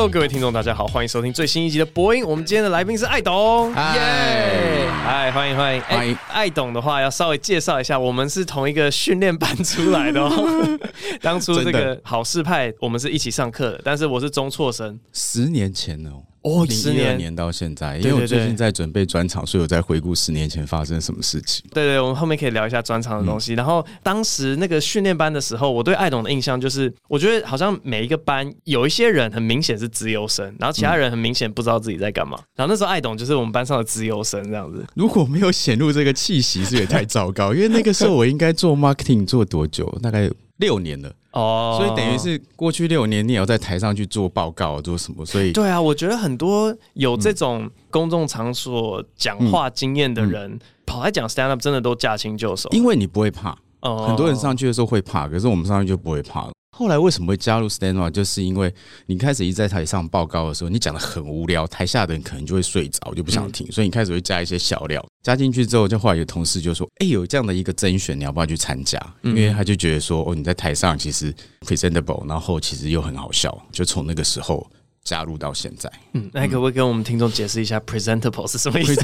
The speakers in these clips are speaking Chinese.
Hello，各位听众，大家好，欢迎收听最新一集的播音。我们今天的来宾是艾董，耶！嗨，欢迎欢迎欢迎。艾董的话，要稍微介绍一下，我们是同一个训练班出来的哦。当初这个好事派，我们是一起上课的，但是我是中辍生，十年前哦。哦，十年年到现在，因为我最近在准备专场，所以我在回顾十年前发生什么事情。对，对对，我们后面可以聊一下专场的东西。嗯、然后当时那个训练班的时候，我对艾董的印象就是，我觉得好像每一个班有一些人很明显是资优生，然后其他人很明显不知道自己在干嘛。嗯、然后那时候艾董就是我们班上的资优生这样子。如果没有显露这个气息，是也太糟糕。因为那个时候我应该做 marketing 做多久？大概六年了。哦，所以等于是过去六年，你也要在台上去做报告，做什么？所以对啊，我觉得很多有这种公众场所讲话经验的人，嗯嗯、跑来讲 stand up，真的都驾轻就熟。因为你不会怕，哦、很多人上去的时候会怕，可是我们上去就不会怕了。后来为什么会加入 stand up，就是因为你开始一在台上报告的时候，你讲的很无聊，台下的人可能就会睡着，就不想听，嗯、所以你开始会加一些小料。加进去之后，就后来有同事就说：“哎、欸，有这样的一个甄选，你要不要去参加？”因为他就觉得说：“哦，你在台上其实 presentable，然后其实又很好笑。”就从那个时候。加入到现在，嗯，那可不可以跟我们听众解释一下 presentable 是什么意思？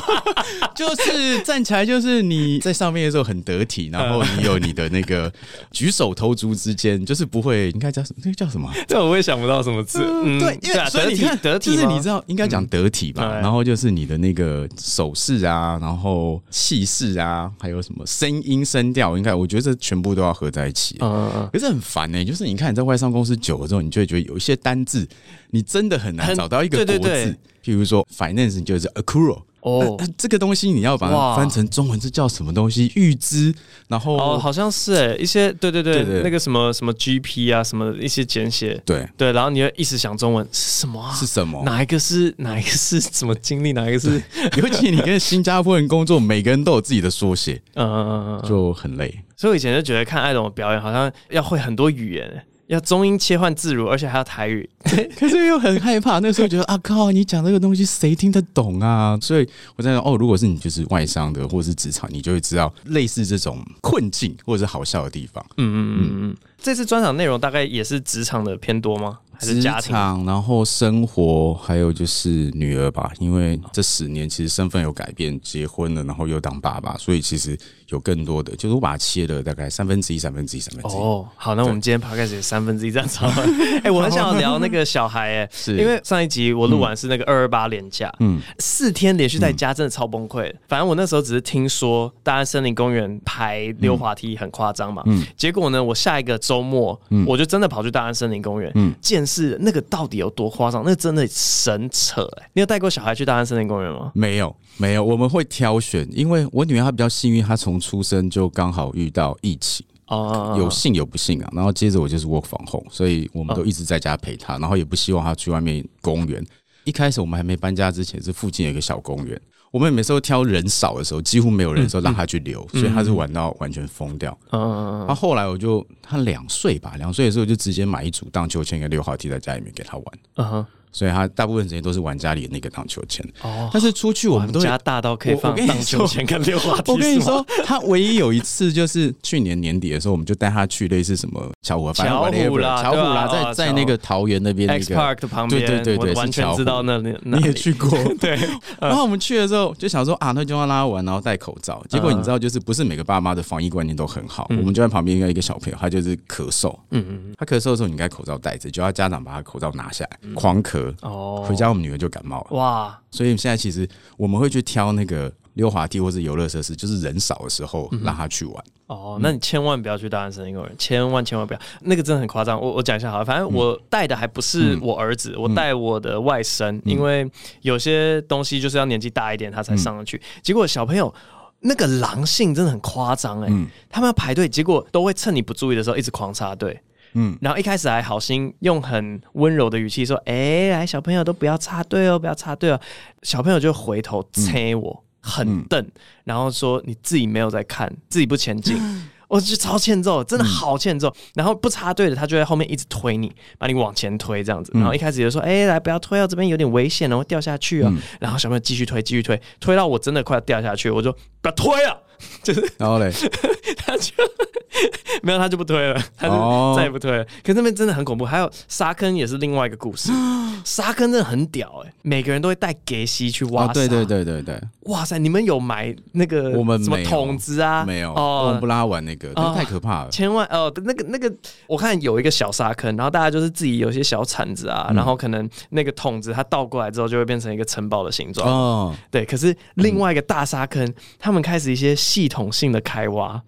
就是站起来，就是你在上面的时候很得体，然后你有你的那个 举手投足之间，就是不会应该叫什么？那个叫什么？这我也想不到什么字。嗯，对，因为所以你看得体，就是你知道应该讲得体吧？然后就是你的那个手势啊，然后气势啊，还有什么声音声调，应该我觉得这全部都要合在一起。嗯，可是很烦呢，就是你看你在外商公司久了之后，你就会觉得有一些单字。你真的很难找到一个国字，对对对，譬如说 finance 就是 accrual 哦，这个东西你要把它翻成中文，这叫什么东西？预支，然后哦，好像是哎，一些对对对，那个什么什么 GP 啊，什么一些简写，对对，然后你要一直想中文是什么啊？是什么？哪一个是哪一个是 什么经历？哪一个是？尤其你跟新加坡人工作，每个人都有自己的缩写，嗯嗯嗯嗯，就很累。所以我以前就觉得看艾龙的表演，好像要会很多语言。要中英切换自如，而且还要台语，可是又很害怕。那时候觉得啊靠，你讲这个东西谁听得懂啊？所以我在想，哦，如果是你就是外商的或是职场，你就会知道类似这种困境或者是好笑的地方。嗯嗯嗯嗯。嗯这次专场内容大概也是职场的偏多吗？还是家庭？职场，然后生活，还有就是女儿吧。因为这十年其实身份有改变，结婚了，然后又当爸爸，所以其实有更多的，就是我把它切了大概三分之一、三分之一、三分之一。哦，好，那我们今天 podcast 三分之一这样子。哎，我很想要聊那个小孩，哎，是因为上一集我录完是那个二二八连假，嗯，四天连续在家，真的超崩溃。反正我那时候只是听说大安森林公园排溜滑梯很夸张嘛，嗯，结果呢，我下一个周末，嗯，我就真的跑去大安森林公园，嗯，见识那个到底有多夸张，那个真的神扯哎！你有带过小孩去大安森林公园吗？没有，没有。我们会挑选，因为我女儿她比较幸运，她从出生就刚好遇到疫情，哦，有幸有不幸啊。然后接着我就是 work from home，所以我们都一直在家陪她，然后也不希望她去外面公园。一开始我们还没搬家之前，是附近有一个小公园。我们每次都挑人少的时候，几乎没有人的时候让他去溜，嗯嗯、所以他是玩到完全疯掉。嗯嗯嗯。他后来我就他两岁吧，两岁的时候就直接买一组荡秋千跟溜滑梯在家里面给他玩。嗯哼。所以他大部分时间都是玩家里的那个荡秋千。哦。但是出去我们都家大到可以放荡秋千跟溜滑梯。我跟你说，他唯一有一次就是去年年底的时候，我们就带他去类似什么巧虎、巧虎啦、巧虎啦，在在那个桃园那边那个 X Park 的旁边。对对对对，完全知道那里。你也去过？对。然后我们去的时候就想说啊，那就让他玩，然后戴口罩。结果你知道，就是不是每个爸妈的防疫观念都很好。我们就在旁边，一个一个小朋友，他就是咳嗽。嗯嗯。他咳嗽的时候，你应该口罩戴着，就要家长把他口罩拿下来，狂咳。哦。回家我们女儿就感冒了哇，所以现在其实我们会去挑那个溜滑梯或者游乐设施，就是人少的时候让他去玩。嗯、哦，那你千万不要去大安森林公园，千万千万不要，那个真的很夸张。我我讲一下好了，反正我带的还不是我儿子，嗯、我带我的外甥，嗯、因为有些东西就是要年纪大一点他才上得去。嗯、结果小朋友那个狼性真的很夸张哎，嗯、他们要排队，结果都会趁你不注意的时候一直狂插队。嗯，然后一开始还好心用很温柔的语气说：“哎，来小朋友都不要插队哦，不要插队哦。”小朋友就回头催我，嗯、很瞪，然后说：“你自己没有在看，自己不前进。嗯”我就超欠揍，真的好欠揍。嗯、然后不插队的他就在后面一直推你，把你往前推这样子。然后一开始就说：“哎，来不要推哦，这边有点危险哦，掉下去哦。嗯”然后小朋友继续推，继续推，推到我真的快要掉下去，我就不要推了。就是然后嘞，他就没有，他就不推了，他就再也不推了。可是那边真的很恐怖，还有沙坑也是另外一个故事。沙坑真的很屌哎，每个人都会带给西去挖沙。对对对对对，哇塞！你们有买那个我们什么桶子啊？没有哦，我们不拉完那个，太可怕了。千万哦，那个那个，我看有一个小沙坑，然后大家就是自己有些小铲子啊，然后可能那个桶子它倒过来之后就会变成一个城堡的形状哦。对，可是另外一个大沙坑，他们开始一些系统性的开挖，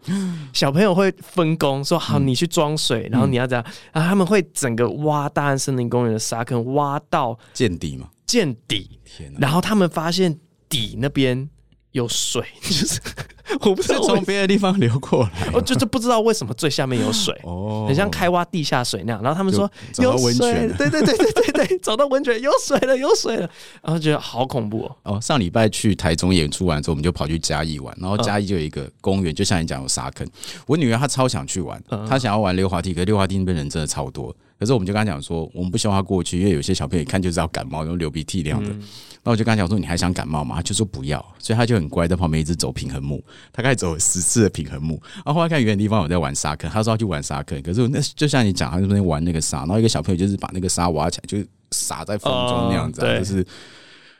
小朋友会分工说好，你去装水，然后你要这样，然后他们会整个挖大安森林公园的沙坑挖。到见底吗？见底，天哪！然后他们发现底那边有水，就是 我不是从别的地方流过来，我就是不知道为什么最下面有水，哦，很像开挖地下水那样。然后他们说有温泉，对对对对对对，找到温泉，有水了，有水了，然后觉得好恐怖哦。哦，上礼拜去台中演出完之后，我们就跑去嘉义玩，然后嘉义就有一个公园，就像你讲有沙坑，我女儿她超想去玩，她想要玩溜滑梯，可是溜滑梯那边人真的超多。可是我们就跟他讲说，我们不希望他过去，因为有些小朋友一看就知道感冒，然后流鼻涕那样的。嗯、然后我就跟他讲说，你还想感冒吗？他就说不要，所以他就很乖，在旁边一直走平衡木。他开始走十次的平衡木，然后后来看远的地方有在玩沙坑，他说要去玩沙坑。可是那就像你讲，他就在玩那个沙，然后一个小朋友就是把那个沙挖起来，就撒在风中那样子，哦、就是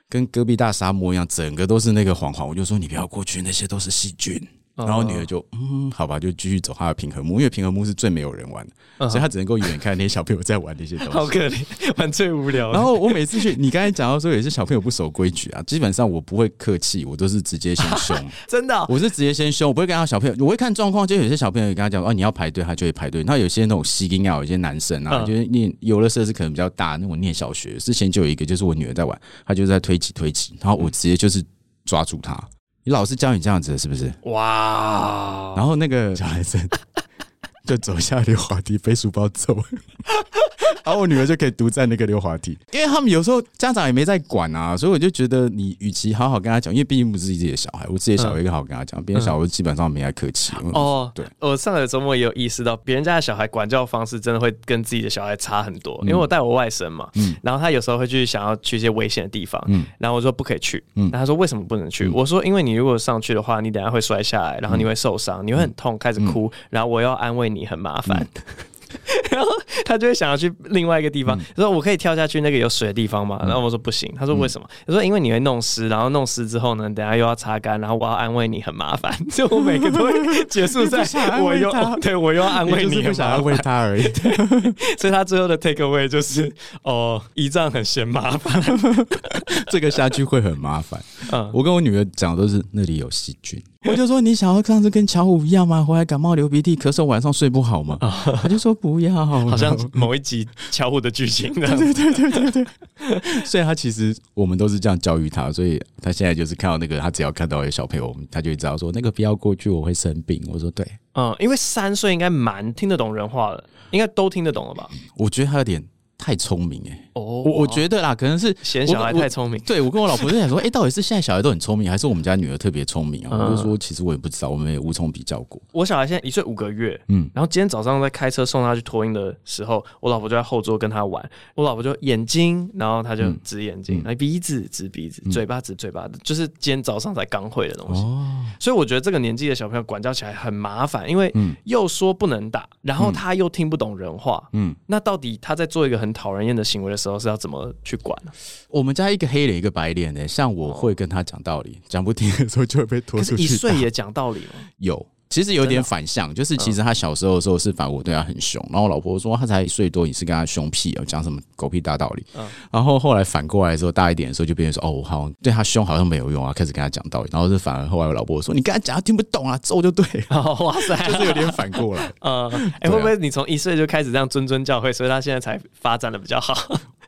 跟戈壁大沙漠一样，整个都是那个黄黄。我就说你不要过去，那些都是细菌。然后女儿就嗯，好吧，就继续走她的平衡木，因为平衡木是最没有人玩的，嗯、所以她只能够远远看那些小朋友在玩那些东西。好可怜，玩最无聊。然后我每次去，你刚才讲到说有些小朋友不守规矩啊，基本上我不会客气，我都是直接先凶。真的、哦，我是直接先凶，我不会跟他小朋友，我会看状况。就有些小朋友跟他讲哦，你要排队，他就会排队。那有些那种西丁啊，有些男生啊，嗯、就是念游乐设施可能比较大，那我念小学之前就有一个，就是我女儿在玩，她就在推挤推挤，然后我直接就是抓住他。你老师教你这样子的是不是？哇！然后那个小孩子 就走下溜滑梯，背书包走。然后我女儿就可以独占那个溜滑梯，因为他们有时候家长也没在管啊，所以我就觉得你与其好好跟他讲，因为毕竟不是自己的小孩，我自己的小孩更好跟他讲，别人小孩基本上没太客气。哦，对，我上个周末也有意识到，别人家的小孩管教方式真的会跟自己的小孩差很多。因为我带我外甥嘛，然后他有时候会去想要去一些危险的地方，然后我说不可以去，然后他说为什么不能去？我说因为你如果上去的话，你等下会摔下来，然后你会受伤，你会很痛，开始哭，然后我要安慰你，很麻烦。然后他就会想要去另外一个地方，他说我可以跳下去那个有水的地方吗？然后我说不行。他说为什么？他说因为你会弄湿，然后弄湿之后呢，等下又要擦干，然后我要安慰你，很麻烦。就我每个都会结束在我又 对我又要安慰你，不想安慰他而已。所以他最后的 take away 就是哦，姨丈很嫌麻烦，这个下去会很麻烦。嗯，我跟我女儿讲的都是那里有细菌。我就说你想要上次跟巧虎一样吗？回来感冒流鼻涕咳嗽，晚上睡不好吗？他就说不要，好像某一集巧虎的剧情。对对对对对，所以他其实我们都是这样教育他，所以他现在就是看到那个，他只要看到有小朋友，他就会知道说那个不要过去，我会生病。我说对，嗯，因为三岁应该蛮听得懂人话的，应该都听得懂了吧？我觉得他有点。太聪明哎、欸！哦，我我觉得啦，可能是嫌小孩太聪明。对，我跟我老婆就想说，哎、欸，到底是现在小孩都很聪明，还是我们家女儿特别聪明啊？嗯、我就说，其实我也不知道，我们也无从比较过。我小孩现在一岁五个月，嗯，然后今天早上在开车送他去托婴的时候，我老婆就在后座跟他玩。我老婆就眼睛，然后他就指眼睛，来、嗯、鼻子指鼻子，嘴巴指嘴巴的，就是今天早上才刚会的东西。哦，所以我觉得这个年纪的小朋友管教起来很麻烦，因为又说不能打，然后他又听不懂人话，嗯，那到底他在做一个很讨人厌的行为的时候是要怎么去管呢？我们家一个黑脸一个白脸呢，像我会跟他讲道理，讲不听的时候就会被拖出去。一岁也讲道理吗？有。其实有点反向，就是其实他小时候的时候是反我对他很凶，然后我老婆说他才一岁多，你是跟他凶屁哦，讲什么狗屁大道理。然后后来反过来的时候，大一点的时候就变成说哦，我好像对他凶好像没有用啊，开始跟他讲道理。然后是反而后来我老婆说你跟他讲他听不懂啊，揍就对。哇塞，就是有点反过来。嗯，哎，会不会你从一岁就开始这样谆谆教诲，所以他现在才发展的比较好？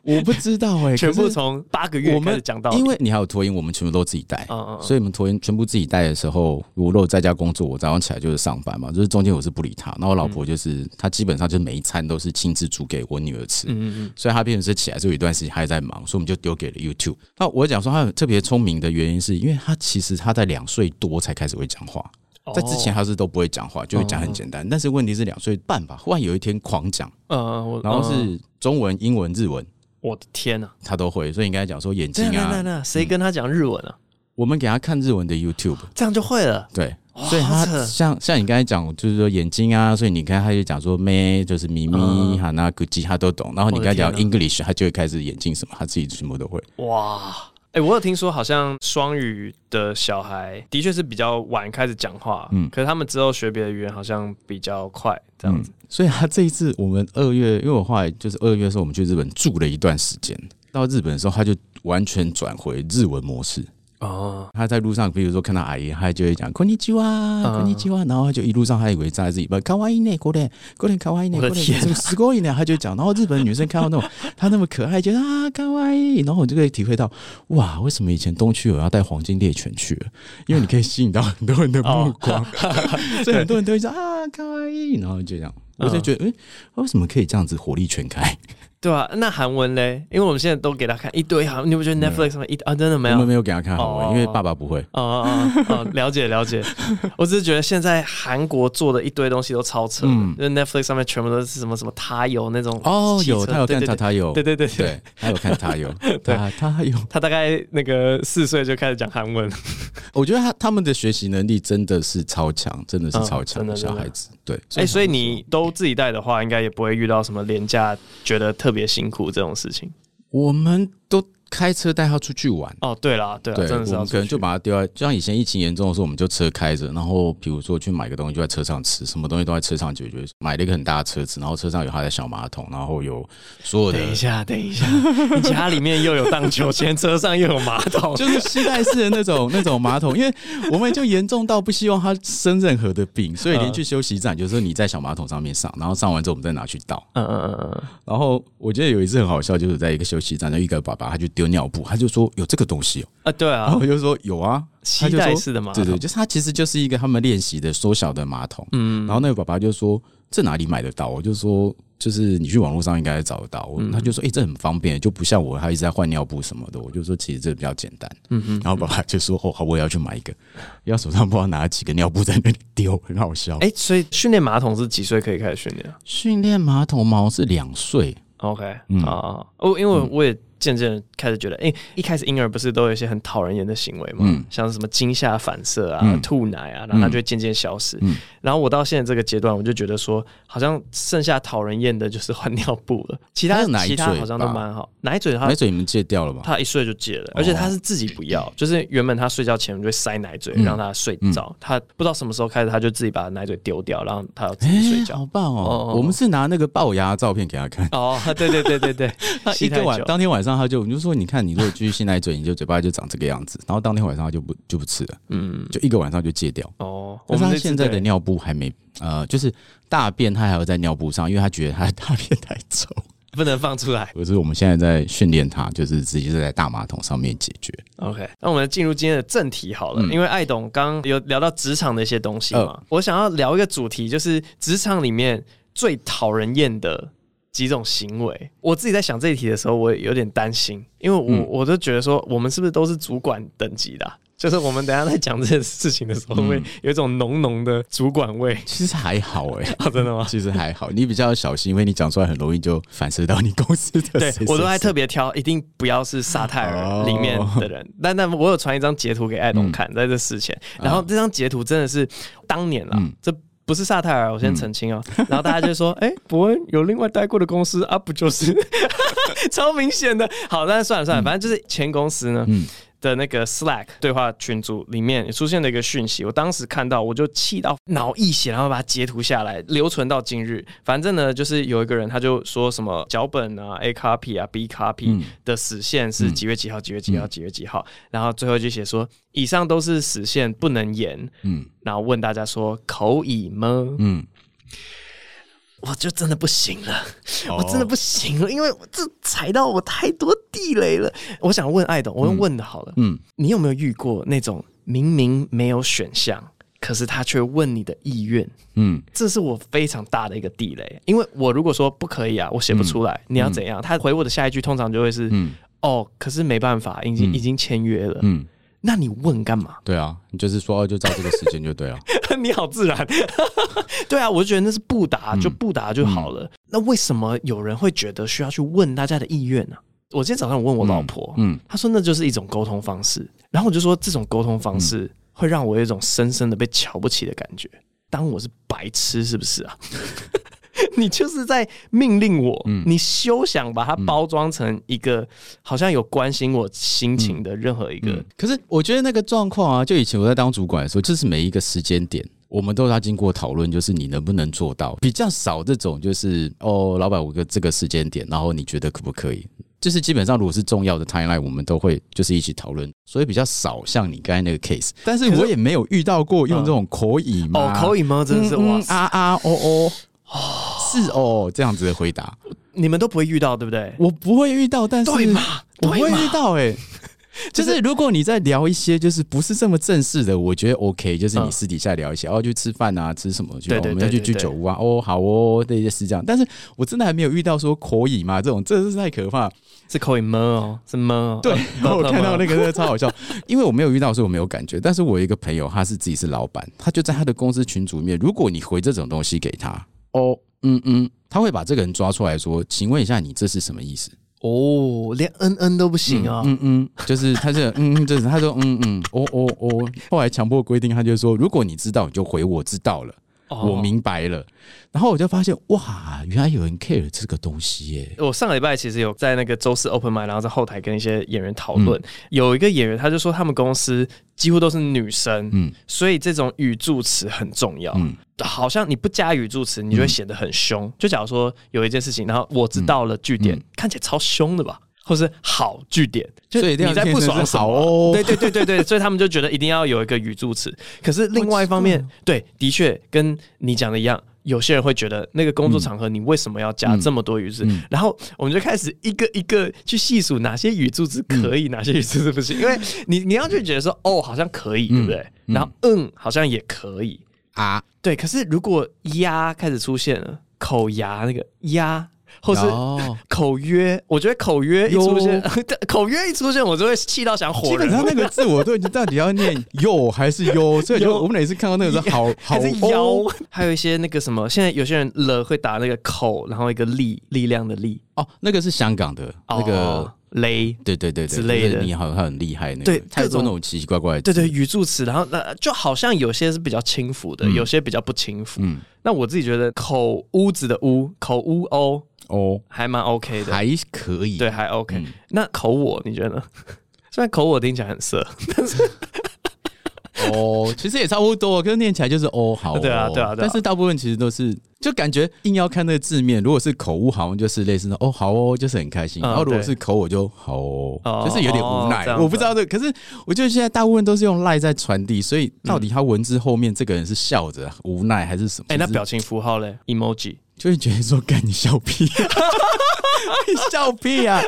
我不知道哎，全部从八个月开始讲到，因为你还有托音，我们全部都自己带，所以我们托音全部自己带的时候，我如果在家工作，我早上起来就是上班嘛，就是中间我是不理他，那我老婆就是她基本上就是每一餐都是亲自煮给我女儿吃，嗯嗯，所以她变成是起来就有一段时间还在忙，所以我们就丢给了 YouTube。那我讲说她特别聪明的原因，是因为她其实她在两岁多才开始会讲话，在之前她是都不会讲话，就会讲很简单，但是问题是两岁半吧，忽然有一天狂讲，嗯，然后是中文、英文、日文。我的天呐，他都会，所以你刚才讲说眼睛啊，那那谁跟他讲日文啊？我们给他看日文的 YouTube，这样就会了。对，所以他像像你刚才讲，就是说眼睛啊，所以你看他就讲说咩，就是咪咪哈那咕叽他都懂。然后你刚才讲 English，他就会开始眼睛什么，他自己什么都会。哇，哎、欸，我有听说，好像双语的小孩的确是比较晚开始讲话，嗯，可是他们之后学别的语言好像比较快，这样子、嗯。所以他这一次我们二月，因为我后来就是二月的时候，我们去日本住了一段时间，到日本的时候他就完全转回日文模式。哦，他在路上，比如说看到阿姨，他就会讲“こんにちは，こんにちは”，然后他就一路上他以为在自己，不，卡哇伊呢，过来，过来，卡哇伊呢，过来，什么すごい呢？他就讲，然后日本女生看到那种他那么可爱，觉得啊卡哇伊，然后我就可以体会到，哇，为什么以前东区我要带黄金猎犬去了？因为你可以吸引到很多人的目光，所以很多人都会说啊卡哇伊，然后就这样，我就觉得，哎，为什么可以这样子火力全开？ 对啊，那韩文嘞？因为我们现在都给他看一堆韩，你不觉得 Netflix 上面一啊真的没有？我们没有给他看韩文，哦、因为爸爸不会。哦哦哦，了解了解。我只是觉得现在韩国做的一堆东西都超扯，嗯，因为 Netflix 上面全部都是什么什么他有那种哦，有他有看他他有，对对对对，他有看他有，他他有，他大概那个四岁就开始讲韩文。我觉得他他们的学习能力真的是超强，真的是超强的小孩子。对，哎，所以你都自己带的话，应该也不会遇到什么廉价觉得特别别辛苦这种事情，我们都。开车带他出去玩哦，对啦，对啦，对，真的是我们可能就把他丢在，就像以前疫情严重的时候，我们就车开着，然后比如说去买个东西就在车上吃，什么东西都在车上解决。买了一个很大的车子，然后车上有他的小马桶，然后有所有的。等一下，等一下，你家里面又有荡秋千，车上又有马桶，就是携带式的那种 那种马桶，因为我们就严重到不希望他生任何的病，所以连去休息站，就是你在小马桶上面上，然后上完之后我们再拿去倒。嗯嗯嗯嗯。然后我觉得有一次很好笑，就是在一个休息站，就一个爸爸他就丢尿布，他就说。有这个东西哦。啊，对啊，我就说有啊，携带式的马桶，对对，就是它其实就是一个他们练习的缩小的马桶，嗯，然后那个爸爸就说这哪里买得到？我就说就是你去网络上应该找得到，他就说哎，这很方便，就不像我他一直在换尿布什么的，我就说其实这比较简单，嗯嗯，然后爸爸就说哦好，我也要去买一个，要手上不知道拿几个尿布在那里丢，很好笑。哎，所以训练马桶是几岁可以开始训练啊？训练马桶毛是两岁，OK，嗯。啊，哦，因为我也。渐渐开始觉得，哎、欸，一开始婴儿不是都有一些很讨人厌的行为吗？嗯、像什么惊吓反射啊、嗯、吐奶啊，然后它就会渐渐消失。嗯、然后我到现在这个阶段，我就觉得说，好像剩下讨人厌的就是换尿布了。其他其他好像都蛮好。奶嘴他奶嘴你们戒掉了吗？他一睡就戒了，而且他是自己不要，哦、就是原本他睡觉前就会塞奶嘴让他睡着。嗯、他不知道什么时候开始，他就自己把奶嘴丢掉，然后他要自己睡觉。欸、好棒哦！哦我们是拿那个龅牙照片给他看。哦，对对对对对，他 一个晚当天晚上他就我们就说你。看你如果继续吸奶嘴，你就嘴巴就长这个样子，然后当天晚上他就不就不吃了，嗯，就一个晚上就戒掉。哦，但是他现在的尿布还没，呃，就是大便他还要在尿布上，因为他觉得他的大便太臭，不能放出来。可是我们现在在训练他，就是直接是在大马桶上面解决。OK，那我们进入今天的正题好了，嗯、因为艾董刚有聊到职场的一些东西嘛，呃、我想要聊一个主题，就是职场里面最讨人厌的。几种行为，我自己在想这一题的时候，我也有点担心，因为我、嗯、我都觉得说，我们是不是都是主管等级的、啊？就是我们等下在讲这件事情的时候，会有一种浓浓的主管味？其实还好哎、欸 哦，真的吗？其实还好，你比较小心，因为你讲出来很容易就反射到你公司的。对，我都还特别挑，一定不要是萨泰尔里面的人。哦、但但我有传一张截图给艾东看，在这事前，嗯、然后这张截图真的是当年了，嗯、这。不是萨泰尔，我先澄清哦、喔。嗯、然后大家就说：“ 哎、欸，伯恩有另外待过的公司啊，不就是 超明显的？”好，那算了算了，反正就是前公司呢。嗯的那个 Slack 对话群组里面也出现了一个讯息，我当时看到我就气到脑溢血，然后把它截图下来留存到今日。反正呢，就是有一个人他就说什么脚本啊 A copy 啊 B copy 的死线是几月几号几月几号几月几号，然后最后就写说以上都是死线不能延，嗯，然后问大家说可以吗？嗯。我就真的不行了，我真的不行了，因为这踩到我太多地雷了。我想问爱董，我用问的好了，嗯，你有没有遇过那种明明没有选项，可是他却问你的意愿？嗯，这是我非常大的一个地雷，因为我如果说不可以啊，我写不出来，你要怎样？他回我的下一句通常就会是，嗯，哦，可是没办法，已经已经签约了，嗯。那你问干嘛？对啊，你就是说就照这个时间就对了。你好自然，对啊，我就觉得那是不答就不答就好了。嗯嗯、那为什么有人会觉得需要去问大家的意愿呢？我今天早上我问我老婆，嗯，她说那就是一种沟通方式。然后我就说这种沟通方式会让我有一种深深的被瞧不起的感觉。当我是白痴，是不是啊？你就是在命令我，嗯、你休想把它包装成一个好像有关心我心情的任何一个。嗯嗯、可是我觉得那个状况啊，就以前我在当主管的时候，就是每一个时间点，我们都要经过讨论，就是你能不能做到。比较少这种，就是哦，老板，我个这个时间点，然后你觉得可不可以？就是基本上如果是重要的 timeline，我们都会就是一起讨论，所以比较少像你刚才那个 case。但是我也没有遇到过用这种口语吗？哦，口语吗？真的是哇啊啊哦哦。哦，是哦，这样子的回答，你们都不会遇到，对不对？我不会遇到，但是对嘛？我会遇到、欸，哎，就是如果你在聊一些就是不是这么正式的，我觉得 OK，就是你私底下聊一些，哦，去吃饭啊，吃什么？去，我们要去居酒屋啊，哦，好哦，这些是这样。但是我真的还没有遇到说可以吗？这种真是太可怕，是可以吗？哦，是吗？哦？对，然后我看到那个真的超好笑，因为我没有遇到，所以我没有感觉。但是我有一个朋友，他是自己是老板，他就在他的公司群组里面，如果你回这种东西给他。哦，嗯嗯，他会把这个人抓出来说：“请问一下，你这是什么意思？”哦，连嗯嗯都不行啊！嗯嗯，就是他这嗯嗯，就是他说嗯嗯，哦哦哦。后来强迫规定，他就说：“如果你知道，你就回我知道了，我明白了。”然后我就发现，哇，原来有人 care 这个东西耶！我上个礼拜其实有在那个周四 open m i d 然后在后台跟一些演员讨论。有一个演员他就说，他们公司几乎都是女生，嗯，所以这种语助词很重要，嗯。好像你不加语助词，你就会显得很凶。嗯、就假如说有一件事情，然后我知道了句点，嗯、看起来超凶的吧，或是好句点，就你在不爽什么？哦、对对对对对，所以他们就觉得一定要有一个语助词。可是另外一方面，对，的确跟你讲的一样，有些人会觉得那个工作场合你为什么要加这么多语助词？嗯嗯、然后我们就开始一个一个去细数哪些语助词可以，嗯、哪些语助词不行。因为你你要去觉得说，哦，好像可以，对不对？嗯、然后嗯，好像也可以。啊，对，可是如果鸭开始出现了，口牙那个鸭，或是口约，我觉得口约一出现，口约一出现，我就会气到想火。基本上那个字我都已经到底要念哟还是哟，所以就我们每次看到那个字 好还是腰，还有一些那个什么，现在有些人了会打那个口，然后一个力力量的力，哦，那个是香港的那个。雷，对对对对之类的，你好像很厉害那个，对，太多那种奇奇怪怪的，对对语助词，然后那就好像有些是比较轻浮的，有些比较不轻浮。嗯，那我自己觉得口屋子的屋，口屋哦哦，还蛮 OK 的，还可以，对，还 OK。那口我你觉得呢？虽然口我听起来很色，但是哦，其实也差不多，可是念起来就是哦，好，对啊对啊，但是大部分其实都是。就感觉硬要看那个字面，如果是口误，好像就是类似的哦，好哦，就是很开心。然后如果是口，我就好哦，就是有点无奈。我不知道这，可是我觉得现在大部分都是用赖在传递，所以到底他文字后面这个人是笑着无奈还是什么？哎，那表情符号嘞？emoji 就会觉得说，干你笑屁，你 笑屁啊！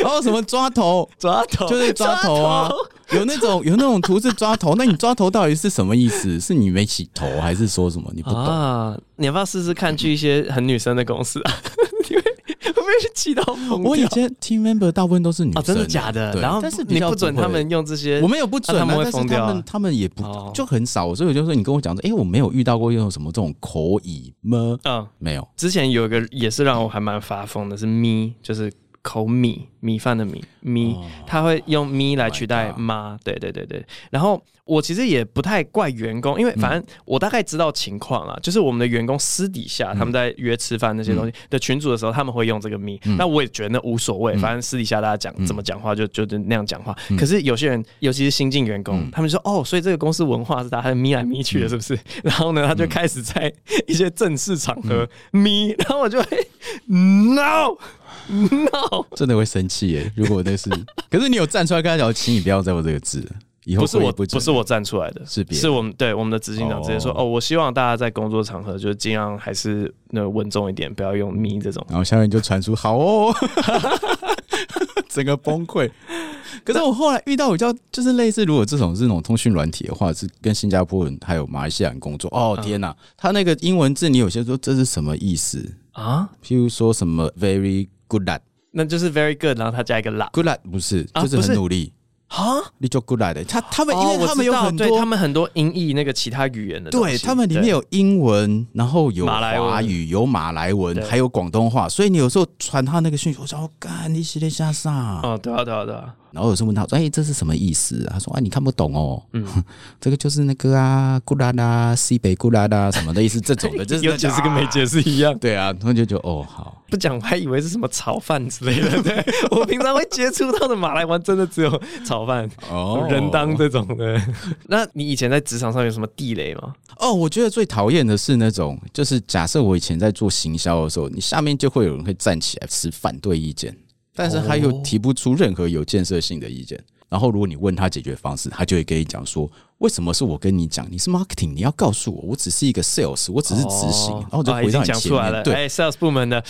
然后什么抓头，抓头就是抓头啊。有那种有那种图是抓头，那你抓头到底是什么意思？是你没洗头，还是说什么你不懂啊？你要不要试试看去一些很女生的公司啊？因 为 会不会气到疯？我以前 team member 大部分都是女生，真的假的？然后但是你不准他们用这些，我没有不准，他们会疯掉。他们他们也不就很少，所以我就说你跟我讲说，哎，我没有遇到过用什么这种口语吗？嗯，没有。之前有一个也是让我还蛮发疯的，是咪，就是。口米米饭的米咪，他会用咪来取代妈，对对对对。然后我其实也不太怪员工，因为反正我大概知道情况啊，就是我们的员工私底下他们在约吃饭那些东西的群组的时候，他们会用这个咪。那我也觉得那无所谓，反正私底下大家讲怎么讲话就就那样讲话。可是有些人，尤其是新进员工，他们说哦，所以这个公司文化是大家咪来咪去的，是不是？然后呢，他就开始在一些正式场合咪，然后我就会 no。No，真的会生气耶！如果那是，可是你有站出来跟他讲，请你不要再用这个字，以后不是我，不是我站出来的，是是我们对我们的执行长直接说，哦，我希望大家在工作场合就尽量还是那稳重一点，不要用咪这种。然后下面就传出好哦，整个崩溃。可是我后来遇到比较就是类似，如果这种是那种通讯软体的话，是跟新加坡人还有马来西亚人工作。哦天哪，他那个英文字，你有些说这是什么意思啊？譬如说什么 very。Good 那就是 very good，然后他加一个 luck。good luck 不是，就是很努力啊。你就 good luck 的，他他们因为他们有很多，对他们很多音译那个其他语言的，对他们里面有英文，然后有马来语，有马来文，还有广东话，所以你有时候传他那个讯息，我说我干，你写的下啥？哦，对啊，对啊，对啊。然后有时候问他说：“哎、欸，这是什么意思？”他说：“哎，你看不懂哦。”嗯，这个就是那个啊，古拉拉西北古拉拉 什么的意思，这种的，就是有解释跟没解释一样。对啊，他就觉得哦，好，不讲我还以为是什么炒饭之类的。对，我平常会接触到的马来文真的只有炒饭哦，人当这种的。那你以前在职场上有什么地雷吗？哦，我觉得最讨厌的是那种，就是假设我以前在做行销的时候，你下面就会有人会站起来持反对意见，但是他又提不出任何有建设性的意见。然后如果你问他解决方式，他就会跟你讲说。为什么是我跟你讲？你是 marketing，你要告诉我，我只是一个 sales，我只是执行，哦、然后我就回到你前面。哦、对、欸、，sales 部门的，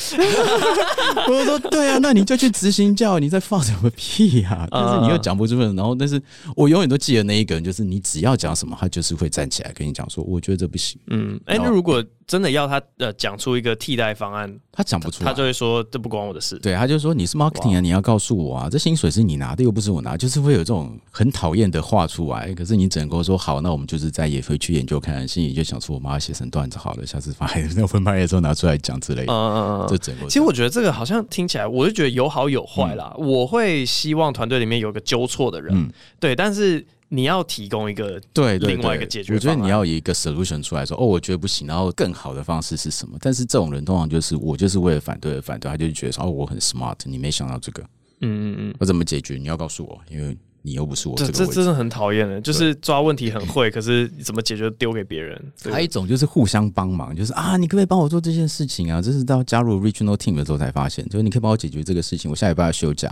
我说对啊，那你就去执行教，你在放什么屁呀、啊？但是你又讲不出来，然后但是我永远都记得那一个人，就是你只要讲什么，他就是会站起来跟你讲说，我觉得这不行。嗯，哎、欸，那如果真的要他呃讲出一个替代方案，他讲不出来，他就会说这不关我的事。对，他就说你是 marketing 啊，你要告诉我啊，这薪水是你拿的，又不是我拿，就是会有这种很讨厌的话出来。可是你只能跟我说好，那我们就。是再也会去研究看，看，心里就想说，我妈要写成段子好了，下次发 那分派的时候拿出来讲之类的。嗯嗯嗯，这整个。其实我觉得这个好像听起来，我就觉得有好有坏啦。嗯、我会希望团队里面有个纠错的人，嗯、对，但是你要提供一个对另外一个解决。我觉得你要有一个 solution 出来说，哦，我觉得不行，然后更好的方式是什么？但是这种人通常就是我就是为了反对而反对，他就觉得说，哦，我很 smart，你没想到这个，嗯嗯嗯，我怎么解决？你要告诉我，因为。你又不是我这，这这真的很讨厌的，就是抓问题很会，可是怎么解决丢给别人。还有一种就是互相帮忙，就是啊，你可不可以帮我做这件事情啊？这是到加入 regional team 的时候才发现，就是你可以帮我解决这个事情，我下礼拜要休假，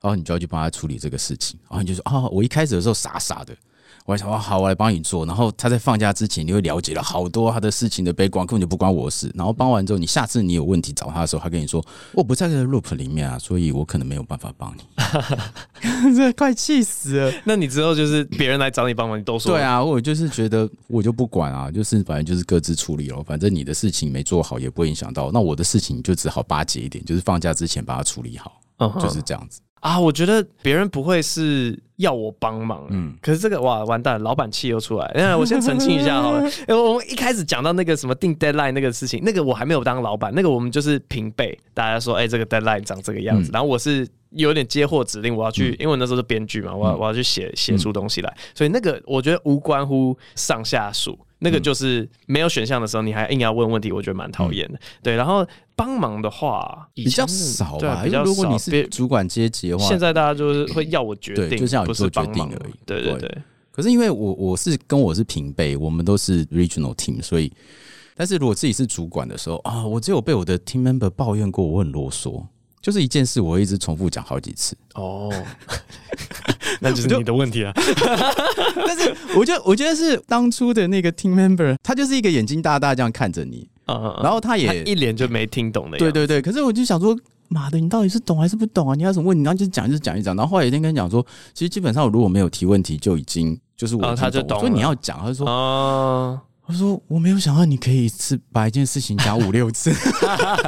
然后你就要去帮他处理这个事情，然后你就说啊，我一开始的时候傻傻的。我还想说好，我来帮你做。然后他在放假之前，你会了解了好多他的事情的背景，根本就不关我的事。然后帮完之后，你下次你有问题找他的时候，他跟你说我不在这个 loop 里面啊，所以我可能没有办法帮你。这快气死了！那你之后就是别人来找你帮忙，你都说对啊？我就是觉得我就不管啊，就是反正就是各自处理咯。反正你的事情没做好也不会影响到，那我的事情就只好巴结一点，就是放假之前把它处理好，就是这样子。啊，我觉得别人不会是要我帮忙，嗯，可是这个哇，完蛋，老板气又出来。那我先澄清一下好了，因 为我们一开始讲到那个什么定 deadline 那个事情，那个我还没有当老板，那个我们就是平辈，大家说，哎、欸，这个 deadline 长这个样子，嗯、然后我是有点接获指令，我要去，嗯、因为我那时候是编剧嘛，我要我要去写写出东西来，所以那个我觉得无关乎上下属。那个就是没有选项的时候，你还硬要问问题，我觉得蛮讨厌的。对，然后帮忙的话比较少吧，比较少。如果你是主管阶级的话，现在大家就是会要我决定，就是要你做决定而已。对对对。可是因为我我是跟我是平辈，我们都是 regional team，所以，但是如果自己是主管的时候啊，我只有被我的 team member 抱怨过，我很啰嗦。就是一件事，我会一直重复讲好几次。哦，那就是你的问题了。但是，我觉得，我觉得是当初的那个 team member，他就是一个眼睛大大这样看着你，然后他也一脸就没听懂的。对对对，可是我就想说，妈的，你到底是懂还是不懂啊？你要什么问题？然后就讲，就讲一讲。然后后来有一天跟你讲说，其实基本上我如果没有提问题，就已经就是我他就懂。所以你要讲，他就说啊。他说：“我没有想到你可以是把一件事情讲五六次。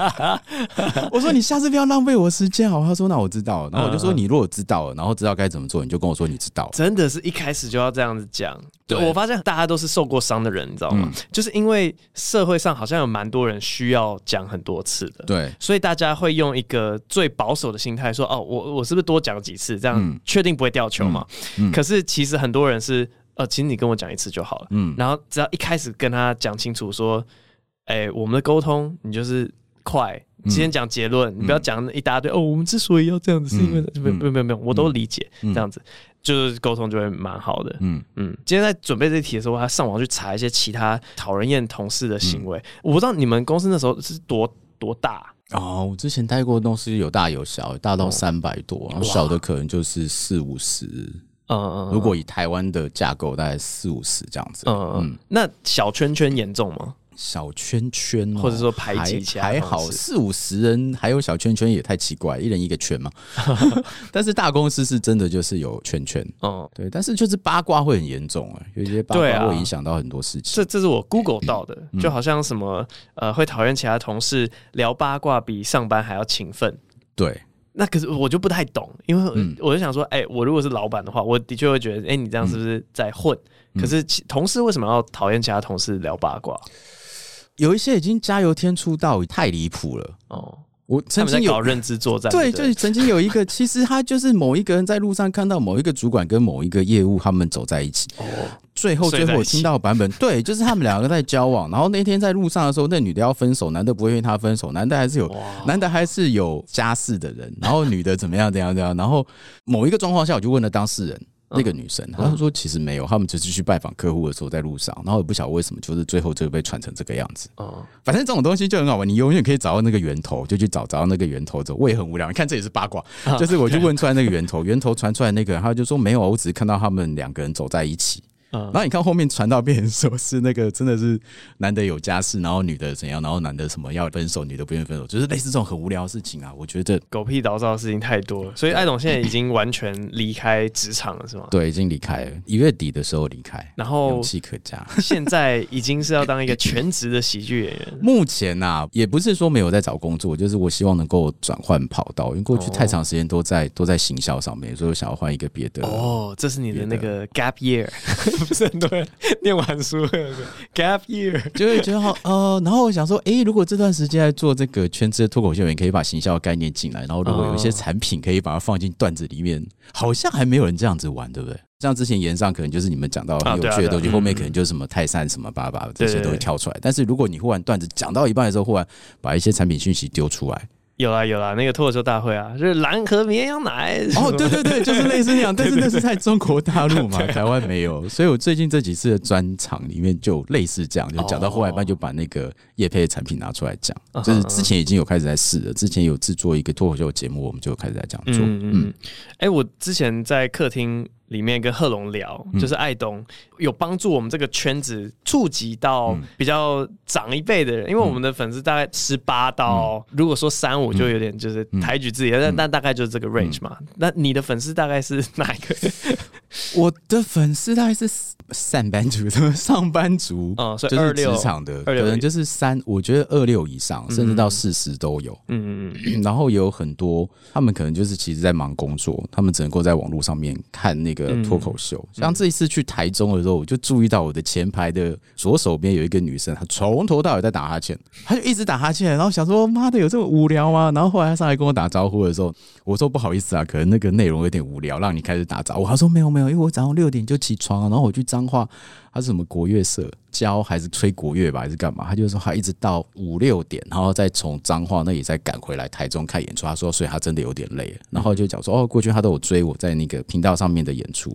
”我说：“你下次不要浪费我时间好。”他说：“那我知道了。”然后我就说：“你如果知道了，然后知道该怎么做，你就跟我说你知道。”真的是一开始就要这样子讲。对，我发现大家都是受过伤的人，你知道吗？就是因为社会上好像有蛮多人需要讲很多次的，对，所以大家会用一个最保守的心态说：“哦，我我是不是多讲几次，这样确定不会掉球嘛？”可是其实很多人是。呃，其实你跟我讲一次就好了，嗯，然后只要一开始跟他讲清楚说，哎、欸，我们的沟通，你就是快，你先讲结论，嗯、你不要讲一大堆。嗯、哦，我们之所以要这样子，是因为没有没有没有没有，我都理解，嗯、这样子就是沟通就会蛮好的。嗯嗯，今天在准备这题的时候，我还上网去查一些其他讨人厌同事的行为。嗯、我不知道你们公司那时候是多多大哦？我之前待过的公司有大有小，大到三百多，哦、然后小的可能就是四五十。嗯嗯，如果以台湾的架构，大概四五十这样子。嗯嗯，那小圈圈严重吗？小圈圈，或者说排挤起来还好，四五十人还有小圈圈也太奇怪，一人一个圈嘛。但是大公司是真的就是有圈圈，嗯，对。但是就是八卦会很严重啊，有一些八卦会影响到很多事情。这这是我 Google 到的，就好像什么呃，会讨厌其他同事聊八卦比上班还要勤奋。对。那可是我就不太懂，因为我就想说，哎、欸，我如果是老板的话，我的确会觉得，哎、欸，你这样是不是在混？嗯、可是同事为什么要讨厌其他同事聊八卦？有一些已经加油添醋到太离谱了哦。我曾经有搞认知作战，对，就是曾经有一个，其实他就是某一个人在路上看到某一个主管跟某一个业务他们走在一起，哦，最后最后我听到版本，对，就是他们两个在交往，然后那天在路上的时候，那女的要分手，男的不会跟他分手，男的还是有，男的还是有家室的人，然后女的怎么样怎样怎样，然后某一个状况下，我就问了当事人。那个女生，她说其实没有，他们只是去拜访客户的时候在路上，然后也不晓得为什么，就是最后就被传成这个样子。哦，反正这种东西就很好玩，你永远可以找到那个源头，就去找找到那个源头之后，我也很无聊。你看这也是八卦，就是我就问出来那个源头，源头传出来那个人，他就说没有，我只是看到他们两个人走在一起。然后你看后面传到变成说是那个真的是男的有家室，然后女的怎样，然后男的什么要分手，女的不愿意分手，就是类似这种很无聊的事情啊。我觉得 狗屁倒灶的事情太多了，所以艾董现在已经完全离开职场了，是吗？对，已经离开了，一月底的时候离开，然后勇气可嘉。现在已经是要当一个全职的喜剧演员。目前啊，也不是说没有在找工作，就是我希望能够转换跑道，因为过去太长时间都在都在行销上面，所以我想要换一个别的。哦，这是你的那个 gap year，不是很多人。念完书，gap year，就会觉得好呃，然后我想说，哎、欸，如果这段时间在做这个全职的脱口秀演员，可以把行销的概念进来，然后如果有一些产品可以把它放进段子里面，好像还没有人这样子玩，对不对？像之前炎上可能就是你们讲到很有趣的东西，后面可能就是什么泰山什么巴巴这些都会跳出来，但是如果你忽然段子讲到一半的时候，忽然把一些产品讯息丢出来。有啊有啊，那个脱口秀大会啊，就是蓝河绵羊奶。哦，对对对，就是类似那样，但是那是在中国大陆嘛，台湾没有。所以我最近这几次的专场里面就类似这样，就讲到后来半就把那个叶配的产品拿出来讲，就是之前已经有开始在试了，之前有制作一个脱口秀节目，我们就开始在这样做。嗯，哎，我之前在客厅。里面跟贺龙聊，就是艾东有帮助我们这个圈子触及到比较长一辈的人，因为我们的粉丝大概十八到，如果说三五就有点就是抬举自己，但但大概就是这个 range 嘛。那你的粉丝大概是哪一个？我的粉丝大概是上班族，什么上班族？嗯，所以二六职场的可能就是三，我觉得二六以上，甚至到四十都有。嗯嗯嗯。然后有很多他们可能就是其实在忙工作，他们只能够在网络上面看那个。个脱口秀，像这一次去台中的时候，我就注意到我的前排的左手边有一个女生，她从头到尾在打哈欠，她就一直打哈欠，然后想说妈的有这么无聊吗？然后后来她上来跟我打招呼的时候，我说不好意思啊，可能那个内容有点无聊，让你开始打招呼。她说没有没有，因为我早上六点就起床，然后我去彰化。他是什么国乐社教还是吹国乐吧，还是干嘛？他就说他一直到五六点，然后再从彰化那里再赶回来台中看演出。他说，所以他真的有点累。然后就讲说，哦，过去他都有追我在那个频道上面的演出。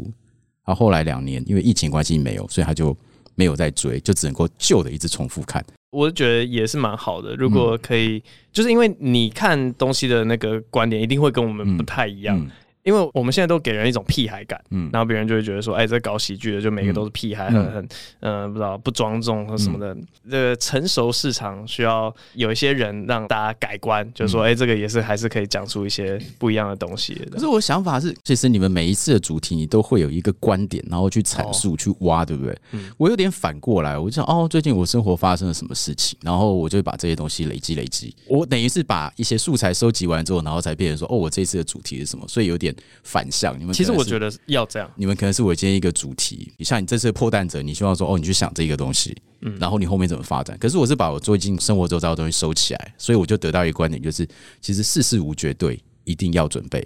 然后后来两年因为疫情关系没有，所以他就没有再追，就只能够旧的一直重复看。我觉得也是蛮好的，如果可以，就是因为你看东西的那个观点一定会跟我们不太一样。嗯嗯因为我们现在都给人一种屁孩感，嗯，然后别人就会觉得说，哎，这搞喜剧的就每个都是屁孩，很很，嗯，不知道不庄重和什么的。这个成熟市场需要有一些人让大家改观，就是说，哎，这个也是还是可以讲出一些不一样的东西。可是我想法是，其实你们每一次的主题，你都会有一个观点，然后去阐述、去挖，对不对？我有点反过来，我就想，哦，最近我生活发生了什么事情，然后我就把这些东西累积累积。我等于是把一些素材收集完之后，然后才变成说，哦，我这一次的主题是什么？所以有点。反向，你们其实我觉得要这样。你们可能是我今天一个主题，你像你这次破蛋者，你希望说哦，你去想这个东西，嗯，然后你后面怎么发展？可是我是把我最近生活周遭的东西收起来，所以我就得到一个观点，就是其实世事无绝对，一定要准备，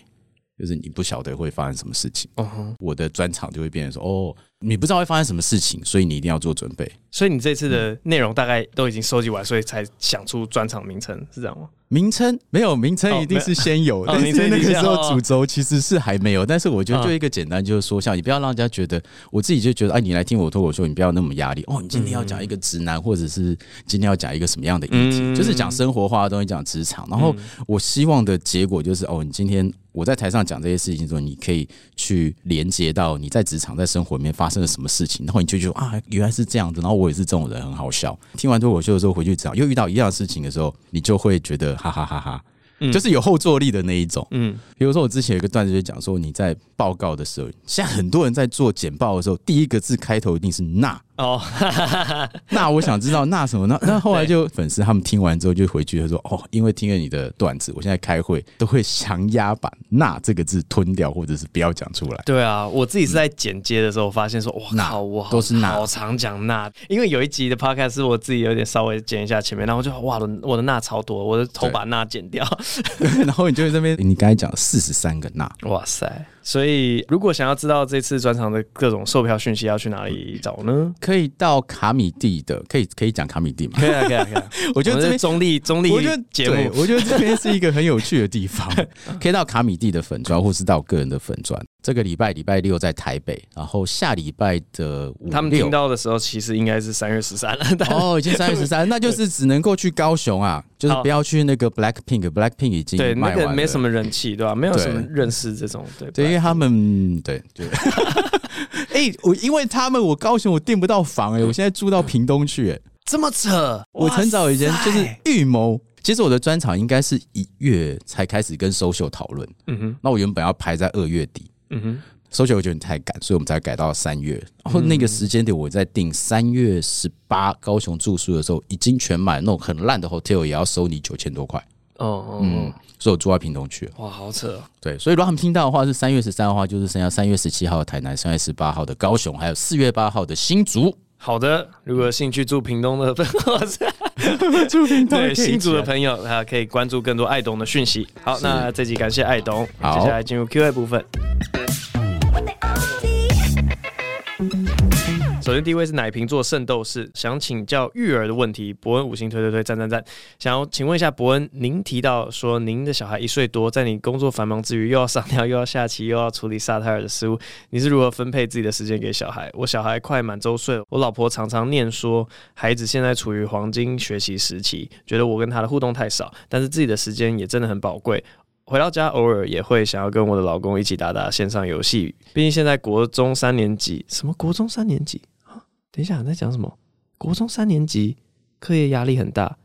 就是你不晓得会发生什么事情。我的专场就会变成说哦，你不知道会发生什么事情，所以你一定要做准备。所以你这次的内容大概都已经收集完，所以才想出专场名称，是这样吗？名称没有，名称一定是先有，但是 那个时候主轴其实是还没有。但是我觉得就一个简单，就是说，像你不要让人家觉得，我自己就觉得，哎，你来听我脱口秀，你不要那么压力哦。你今天要讲一个直男，或者是今天要讲一个什么样的议题，就是讲生活化的东西，讲职场。然后我希望的结果就是，哦，你今天我在台上讲这些事情的时候，你可以去连接到你在职场、在生活里面发生了什么事情，然后你就觉得啊，原来是这样子。然后我也是这种人，很好笑。听完脱口秀的时候回去讲又遇到一样的事情的时候，你就会觉得。哈哈哈哈，就是有后坐力的那一种。嗯，比如说我之前有一个段子就讲说，你在报告的时候，现在很多人在做简报的时候，第一个字开头一定是“那”。哦，那我想知道那什么？那那后来就粉丝他们听完之后就回去他说哦，因为听了你的段子，我现在开会都会强压把“那”这个字吞掉，或者是不要讲出来。对啊，我自己是在剪接的时候发现说，哇靠，我都是“那”，好常讲“那”，因为有一集的 podcast 是我自己有点稍微剪一下前面，然后就哇，我的“那”超多，我的头把“那”剪掉，然后你就在那边，你刚才讲四十三个“那”，哇塞！所以，如果想要知道这次专场的各种售票讯息，要去哪里找呢？可以到卡米蒂的，可以可以讲卡米蒂吗？可以啊，可以啊，可以啊。我觉得这边中立中立，我觉得节目，我觉得这边是一个很有趣的地方。可以到卡米蒂的粉砖，或是到个人的粉专。这个礼拜礼拜六在台北，然后下礼拜的五六，他们听到的时候，其实应该是三月十三了。哦，已经三月十三，那就是只能够去高雄啊，就是不要去那个 Black Pink，Black Pink 已经对卖完了，没什么人气，对吧？没有什么认识这种，对，对，因为他们对对。哎，我因为他们，我高雄我订不到房哎，我现在住到屏东去，哎，这么扯！我很早以前就是预谋。其实我的专场应该是一月才开始跟 social 讨论，嗯哼，那我原本要排在二月底。嗯哼，social 我觉得太赶，所以我们才改到三月。然后那个时间点，我在订三月十八高雄住宿的时候，已经全满，那种很烂的 hotel 也要收你九千多块。哦，嗯，所以我住在屏东区。哇，好扯。对，所以如果他们听到的话是三月十三的话，就是剩下三月十七号的台南，三月十八号的高雄，还有四月八号的新竹。好的，如果有兴趣住屏东的朋友，对新组的朋友，啊可以关注更多爱董的讯息。好，那这集感谢爱董，接下来进入 Q&A 部分。首先，第一位是奶瓶座圣斗士，想请教育儿的问题。伯恩五星推推推，赞赞赞！想要请问一下伯恩，您提到说您的小孩一岁多，在你工作繁忙之余，又要上尿，又要下棋，又要处理萨泰尔的事务，你是如何分配自己的时间给小孩？我小孩快满周岁了，我老婆常常念说，孩子现在处于黄金学习时期，觉得我跟他的互动太少，但是自己的时间也真的很宝贵。回到家偶尔也会想要跟我的老公一起打打线上游戏，毕竟现在国中三年级，什么国中三年级？等一下，你在讲什么？国中三年级，课业压力很大，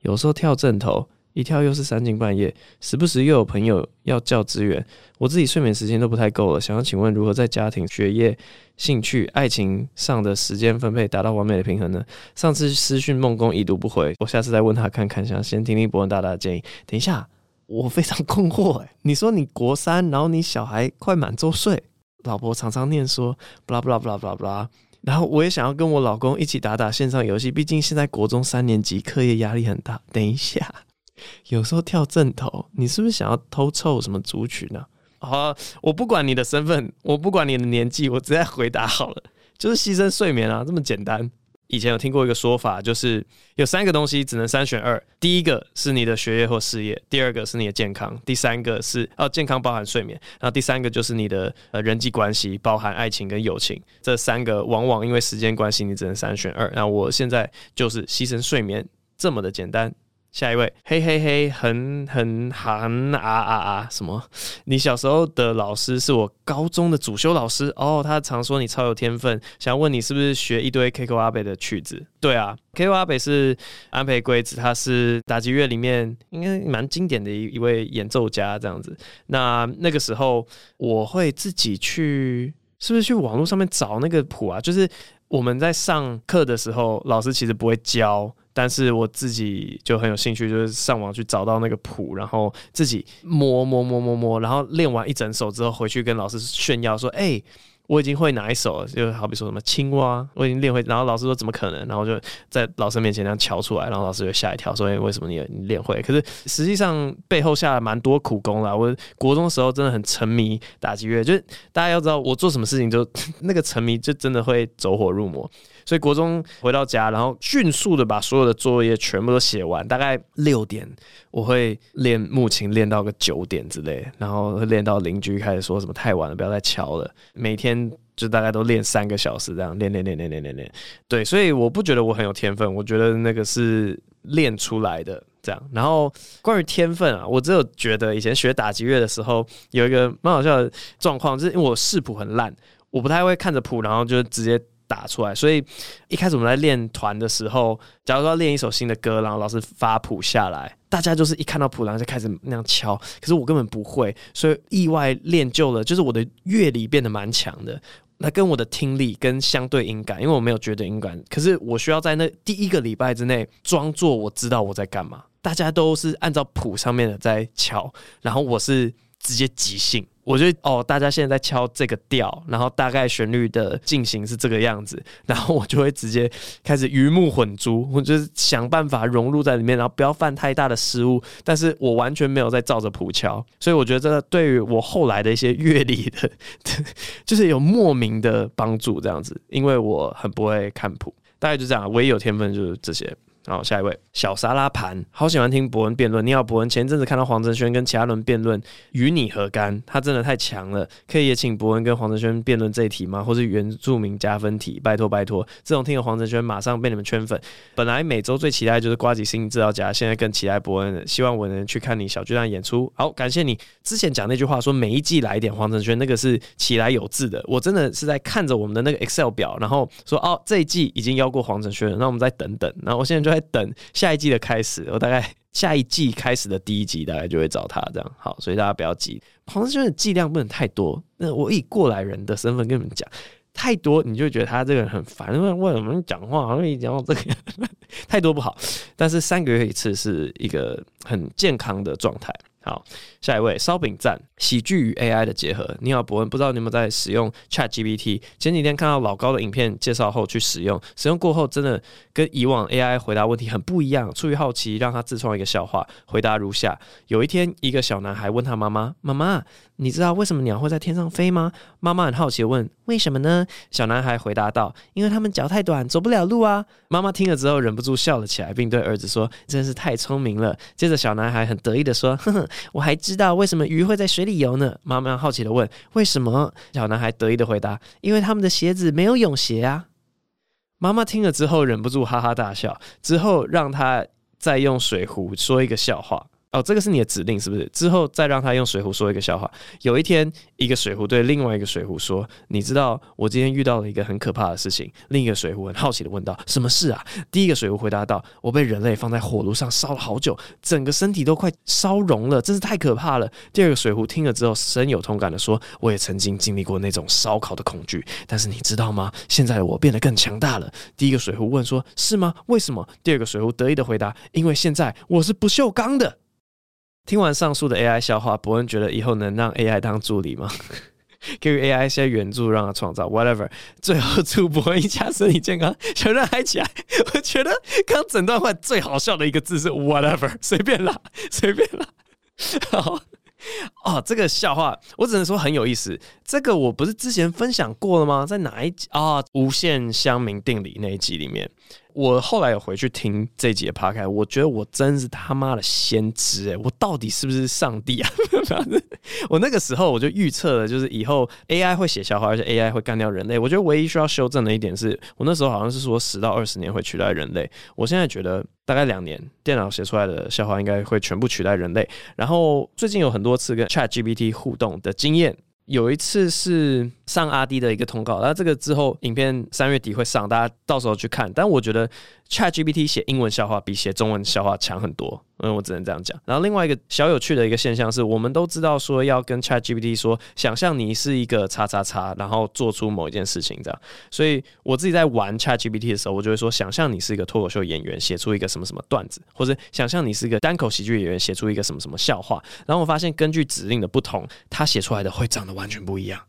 有时候跳阵头，一跳又是三更半夜，时不时又有朋友要叫支援，我自己睡眠时间都不太够了。想要请问，如何在家庭、学业、兴趣、爱情上的时间分配达到完美的平衡呢？上次私讯梦工已读不回，我下次再问他看看。想先听听博文大大的建议。等一下，我非常困惑哎，你说你国三，然后你小孩快满周岁，老婆常常念说，布拉布拉布拉布拉布拉。然后我也想要跟我老公一起打打线上游戏，毕竟现在国中三年级，课业压力很大。等一下，有时候跳正头，你是不是想要偷凑什么族群呢？啊，我不管你的身份，我不管你的年纪，我直接回答好了，就是牺牲睡眠啊，这么简单。以前有听过一个说法，就是有三个东西只能三选二。第一个是你的学业或事业，第二个是你的健康，第三个是哦健康包含睡眠，然后第三个就是你的呃人际关系，包含爱情跟友情。这三个往往因为时间关系，你只能三选二。那我现在就是牺牲睡眠，这么的简单。下一位，嘿嘿嘿，很很很啊啊啊！什么？你小时候的老师是我高中的主修老师哦，他常说你超有天分，想问你是不是学一堆 Kiko 阿北的曲子？对啊，Kiko 阿北是安培圭子，他是打击乐里面应该蛮经典的一一位演奏家，这样子。那那个时候我会自己去，是不是去网络上面找那个谱啊？就是我们在上课的时候，老师其实不会教。但是我自己就很有兴趣，就是上网去找到那个谱，然后自己摸摸摸摸摸，然后练完一整首之后，回去跟老师炫耀说：“哎、”我已经会哪一首了，就好比说什么青蛙，我已经练会。然后老师说怎么可能？然后就在老师面前那样敲出来，然后老师就吓一跳，说：“哎，为什么你你练会？”可是实际上背后下了蛮多苦功啦。我国中时候真的很沉迷打击乐，就是大家要知道，我做什么事情就那个沉迷，就真的会走火入魔。所以国中回到家，然后迅速的把所有的作业全部都写完，大概六点我会练木琴练到个九点之类，然后练到邻居开始说什么太晚了，不要再敲了。每天就大概都练三个小时这样练练练练练练练。对，所以我不觉得我很有天分，我觉得那个是练出来的这样。然后关于天分啊，我只有觉得以前学打击乐的时候有一个蛮好笑的状况，就是因为我视谱很烂，我不太会看着谱，然后就直接。打出来，所以一开始我们在练团的时候，假如说练一首新的歌，然后老师发谱下来，大家就是一看到谱，然后就开始那样敲。可是我根本不会，所以意外练就了，就是我的乐理变得蛮强的。那跟我的听力跟相对音感，因为我没有绝对音感，可是我需要在那第一个礼拜之内装作我知道我在干嘛。大家都是按照谱上面的在敲，然后我是直接即兴。我觉得哦，大家现在在敲这个调，然后大概旋律的进行是这个样子，然后我就会直接开始鱼目混珠，我就是想办法融入在里面，然后不要犯太大的失误。但是我完全没有在照着谱敲，所以我觉得这对于我后来的一些乐理的，就是有莫名的帮助这样子，因为我很不会看谱，大概就这样，唯一有天分就是这些。好，下一位小沙拉盘，好喜欢听博恩辩论。你好，博恩。前一阵子看到黄承轩跟其他人辩论，与你何干？他真的太强了，可以也请博恩跟黄承轩辩论这一题吗？或是原住民加分题？拜托拜托。自从听了黄承轩，马上被你们圈粉。本来每周最期待就是瓜吉声音制造家，现在更期待博恩。希望我能去看你小巨蛋演出。好，感谢你之前讲那句话，说每一季来一点黄承轩，那个是其来有自的。我真的是在看着我们的那个 Excel 表，然后说哦，这一季已经邀过黄承轩了，那我们再等等。然后我现在就。在等下一季的开始，我大概下一季开始的第一集大概就会找他这样。好，所以大家不要急，黄承轩的剂量不能太多。那我以过来人的身份跟你们讲，太多你就觉得他这个人很烦，问为为什么讲话好像一讲到这个 太多不好。但是三个月一次是一个很健康的状态。好，下一位烧饼赞，喜剧与 AI 的结合。你好，博文，不知道你有没有在使用 ChatGPT？前几天看到老高的影片介绍后去使用，使用过后真的跟以往 AI 回答问题很不一样。出于好奇，让他自创一个笑话，回答如下：有一天，一个小男孩问他妈妈：“妈妈，你知道为什么鸟会在天上飞吗？”妈妈很好奇问：“为什么呢？”小男孩回答道：“因为他们脚太短，走不了路啊。”妈妈听了之后忍不住笑了起来，并对儿子说：“真是太聪明了。”接着，小男孩很得意地说：“哼哼。”我还知道为什么鱼会在水里游呢？妈妈好奇地问：“为什么？”小男孩得意地回答：“因为他们的鞋子没有泳鞋啊。”妈妈听了之后忍不住哈哈大笑，之后让他再用水壶说一个笑话。哦，这个是你的指令是不是？之后再让他用水壶说一个笑话。有一天，一个水壶对另外一个水壶说：“你知道我今天遇到了一个很可怕的事情。”另一个水壶很好奇地问道：“什么事啊？”第一个水壶回答道：“我被人类放在火炉上烧了好久，整个身体都快烧融了，真是太可怕了。”第二个水壶听了之后深有同感地说：“我也曾经经历过那种烧烤的恐惧，但是你知道吗？现在的我变得更强大了。”第一个水壶问说：“是吗？为什么？”第二个水壶得意地回答：“因为现在我是不锈钢的。”听完上述的 AI 笑话，博恩觉得以后能让 AI 当助理吗？给予 AI 一些援助，让他创造 whatever。最后祝 博恩一家身体健康，全人嗨起来。我觉得刚整段话最好笑的一个字是 whatever，随便啦，随便啦。好哦，这个笑话我只能说很有意思。这个我不是之前分享过了吗？在哪一集啊？哦，无限乡民定理那一集里面。我后来有回去听这一集的 p o c a 我觉得我真是他妈的先知诶，我到底是不是上帝啊？我那个时候我就预测了，就是以后 AI 会写笑话，而且 AI 会干掉人类。我觉得唯一需要修正的一点是，我那时候好像是说十到二十年会取代人类，我现在觉得大概两年，电脑写出来的笑话应该会全部取代人类。然后最近有很多次跟 ChatGPT 互动的经验。有一次是上阿滴的一个通告，那这个之后影片三月底会上，大家到时候去看。但我觉得 ChatGPT 写英文笑话比写中文笑话强很多。嗯，我只能这样讲。然后另外一个小有趣的一个现象是，我们都知道说要跟 ChatGPT 说，想象你是一个叉叉叉，然后做出某一件事情这样。所以我自己在玩 ChatGPT 的时候，我就会说，想象你是一个脱口秀演员，写出一个什么什么段子，或者想象你是一个单口喜剧演员，写出一个什么什么笑话。然后我发现，根据指令的不同，他写出来的会长得完全不一样，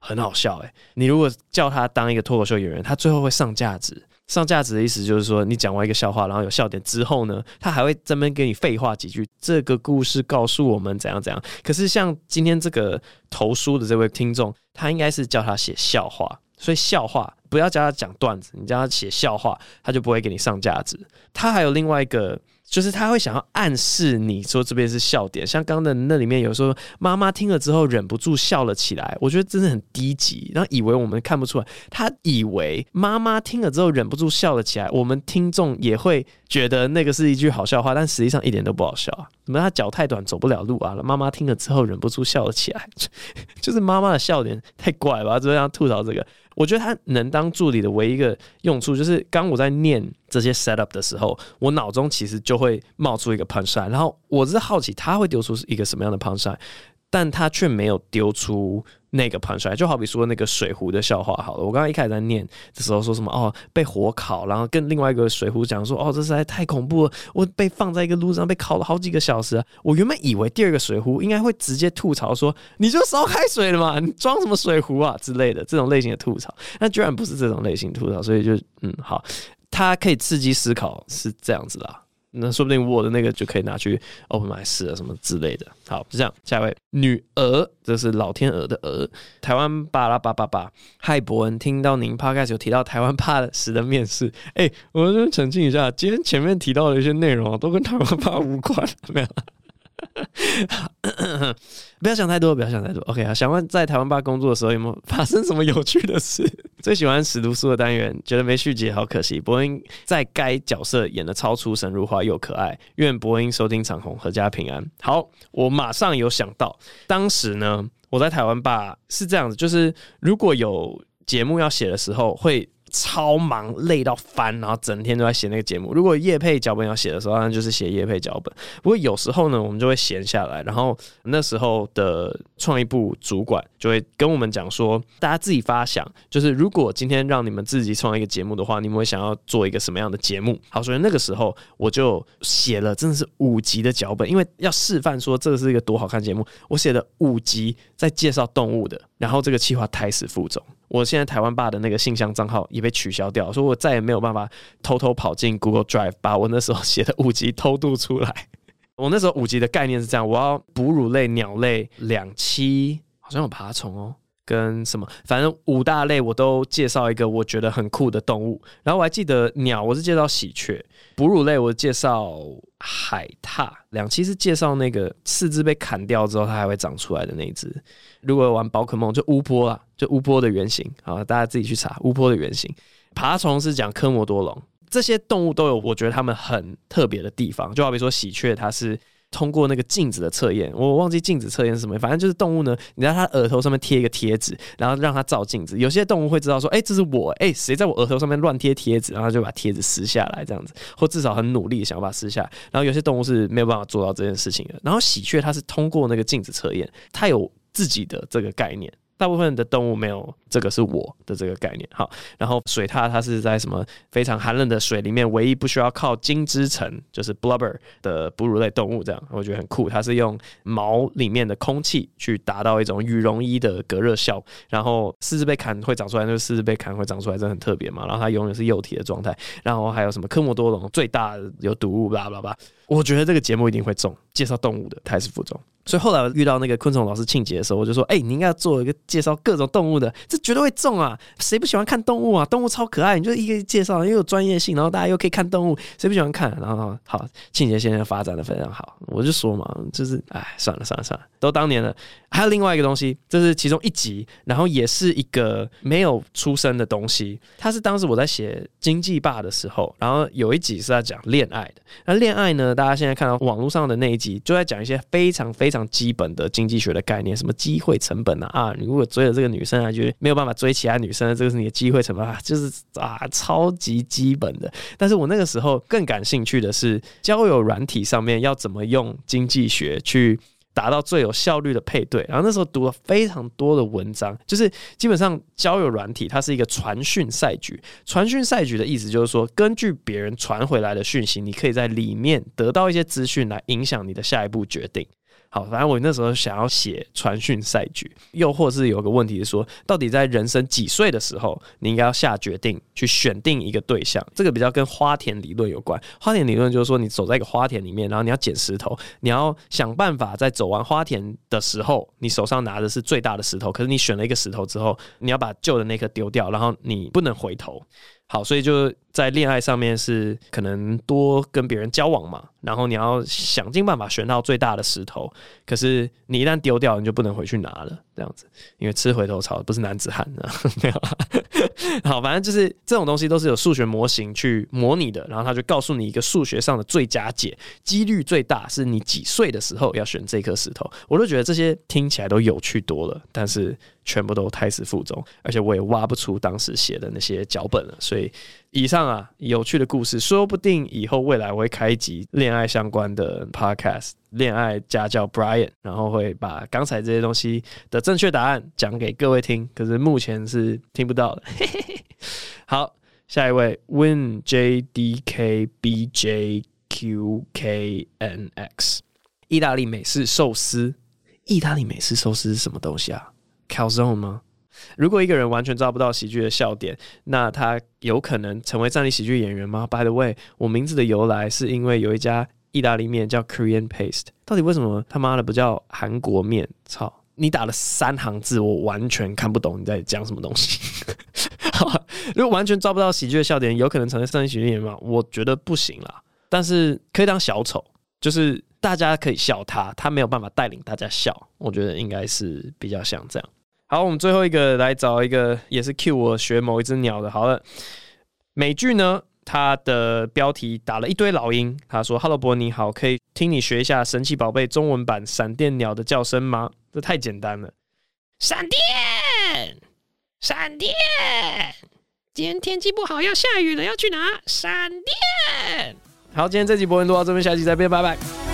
很好笑诶、你如果叫他当一个脱口秀演员，他最后会上价值。上价值的意思就是说，你讲完一个笑话，然后有笑点之后呢，他还会专门给你废话几句。这个故事告诉我们怎样怎样。可是像今天这个投书的这位听众，他应该是叫他写笑话，所以笑话不要叫他讲段子，你叫他写笑话，他就不会给你上价值。他还有另外一个。就是他会想要暗示你说这边是笑点，像刚刚的那里面有时候妈妈听了之后忍不住笑了起来，我觉得真的很低级，然后以为我们看不出来，他以为妈妈听了之后忍不住笑了起来，我们听众也会觉得那个是一句好笑话，但实际上一点都不好笑！怎么他脚太短走不了路啊？妈妈听了之后忍不住笑了起来，就是妈妈的笑点太怪了吧？就这样吐槽这个。我觉得他能当助理的唯一一个用处，就是刚我在念这些 setup 的时候，我脑中其实就会冒出一个 punchline，然后我是好奇他会丢出一个什么样的 punchline。但他却没有丢出。那个盘出来，就好比说那个水壶的笑话好了。我刚刚一开始在念的时候说什么哦，被火烤，然后跟另外一个水壶讲说哦，这实在太恐怖了，我被放在一个炉子上被烤了好几个小时。我原本以为第二个水壶应该会直接吐槽说，你就烧开水了嘛，你装什么水壶啊之类的这种类型的吐槽，那居然不是这种类型吐槽，所以就嗯好，它可以刺激思考是这样子啦。那说不定我的那个就可以拿去 open my 试啊什么之类的。好，就这样。下一位女儿，这是老天鹅的鹅。台湾巴拉巴巴巴。嗨，博恩，听到您 podcast 有提到台湾怕时的面试，哎、欸，我先澄清一下，今天前面提到的一些内容啊都跟台湾怕无关，没有。不要想太多，不要想太多。OK 啊，想问在台湾吧工作的时候有没有发生什么有趣的事？最喜欢死读书的单元，觉得没续集，好可惜。博恩在该角色演的超出神入化又可爱。愿博恩收听长虹，阖家平安。好，我马上有想到，当时呢，我在台湾吧是这样子，就是如果有节目要写的时候会。超忙，累到翻，然后整天都在写那个节目。如果叶配脚本要写的时候，那就是写叶配脚本。不过有时候呢，我们就会闲下来，然后那时候的创意部主管就会跟我们讲说，大家自己发想，就是如果今天让你们自己创一个节目的话，你们会想要做一个什么样的节目？好，所以那个时候我就写了，真的是五集的脚本，因为要示范说这是一个多好看节目，我写了五集在介绍动物的，然后这个企划胎死腹中。我现在台湾爸的那个信箱账号也被取消掉，所以我再也没有办法偷偷跑进 Google Drive 把我那时候写的五级偷渡出来。我那时候五级的概念是这样：我要哺乳类、鸟类两栖，好像有爬虫哦。跟什么，反正五大类我都介绍一个我觉得很酷的动物。然后我还记得鸟，我是介绍喜鹊；哺乳类我介绍海獭；两期是介绍那个四肢被砍掉之后它还会长出来的那一只。如果玩宝可梦就乌波啊，就乌波的原型。啊，大家自己去查乌波的原型。爬虫是讲科摩多龙，这些动物都有我觉得它们很特别的地方。就好比说喜鹊，它是。通过那个镜子的测验，我忘记镜子测验是什么，反正就是动物呢，你在它额头上面贴一个贴纸，然后让它照镜子。有些动物会知道说，哎、这是我，哎、谁在我额头上面乱贴贴纸，然后就把贴纸撕下来，这样子，或至少很努力想要把它撕下来。然后有些动物是没有办法做到这件事情的。然后喜鹊它是通过那个镜子测验，它有自己的这个概念。大部分的动物没有这个是我的这个概念，好，然后水獭它是在什么非常寒冷的水里面，唯一不需要靠精汁层就是 blubber 的哺乳类动物，这样我觉得很酷。它是用毛里面的空气去达到一种羽绒衣的隔热效，然后四肢被砍会长出来，就是四肢被砍会长出来，这很特别嘛。然后它永远是幼体的状态，然后还有什么科莫多龙最大有毒物，巴拉巴。我觉得这个节目一定会中，介绍动物的胎死腹中。所以后来我遇到那个昆虫老师庆杰的时候，我就说：“哎、你应该要做一个介绍各种动物的，这绝对会中啊！谁不喜欢看动物啊？动物超可爱，你就一个一介绍，又有专业性，然后大家又可以看动物，谁不喜欢看？然后好，庆杰先生发展的非常好，我就说嘛，就是哎，算了算了算了，都当年了。还有另外一个东西，这是其中一集，然后也是一个没有出生的东西。它是当时我在写经济霸的时候，然后有一集是在讲恋爱的。那恋爱呢？大家现在看到网络上的那一集，就在讲一些非常非常基本的经济学的概念，什么机会成本啊啊！你如果追了这个女生啊，就是没有办法追其他女生，这个是你的机会成本 啊，就是啊，超级基本的。但是我那个时候更感兴趣的是交友软体上面要怎么用经济学去。达到最有效率的配对，然后那时候读了非常多的文章，就是基本上交友软体它是一个传讯赛局。传讯赛局的意思就是说，根据别人传回来的讯息，你可以在里面得到一些资讯来影响你的下一步决定。好，反正我那时候想要写传讯赛局，又或是有个问题是说，到底在人生几岁的时候，你应该要下决定去选定一个对象？这个比较跟花田理论有关。花田理论就是说，你走在一个花田里面，然后你要捡石头，你要想办法在走完花田的时候，你手上拿的是最大的石头。可是你选了一个石头之后，你要把旧的那颗丢掉，然后你不能回头。好，所以就在恋爱上面是可能多跟别人交往嘛，然后你要想尽办法选到最大的石头，可是你一旦丢掉，你就不能回去拿了，这样子，因为吃回头草不是男子汉的，没有。好，反正就是这种东西都是有数学模型去模拟的，然后他就告诉你一个数学上的最佳解，几率最大是你几岁的时候要选这颗石头。我都觉得这些听起来都有趣多了，但是。全部都胎死腹中，而且我也挖不出当时写的那些脚本了。所以，以上啊，有趣的故事，说不定以后未来我会开一集恋爱相关的 podcast。恋爱家教 Brian，然后会把刚才这些东西的正确答案讲给各位听，可是目前是听不到的。好，下一位 Win J D K B J Q K N X，意大利美式寿司。意大利美式寿司是什么东西啊？Calzone 吗？如果一个人完全抓不到喜剧的笑点，那他有可能成为站立喜剧演员吗？By the way，我名字的由来是因为有一家意大利面叫 Korean Paste，到底为什么他妈的不叫韩国面？操！你打了三行字，我完全看不懂你在讲什么东西。如果完全抓不到喜剧的笑点，有可能成为站立喜剧演员吗？我觉得不行啦。但是可以当小丑，就是大家可以笑他，他没有办法带领大家笑。我觉得应该是比较像这样。好，我们最后一个来找一个，也是 cue 我学某一只鸟的。好了，美剧呢，他的标题打了一堆老鹰。他说：“Hello，博你好，可以听你学一下神奇宝贝中文版闪电鸟的叫声吗？”这太简单了。闪电，闪电，今天天气不好，要下雨了，要去哪？闪电。好，今天这集博文录到这边，下期再见，拜拜。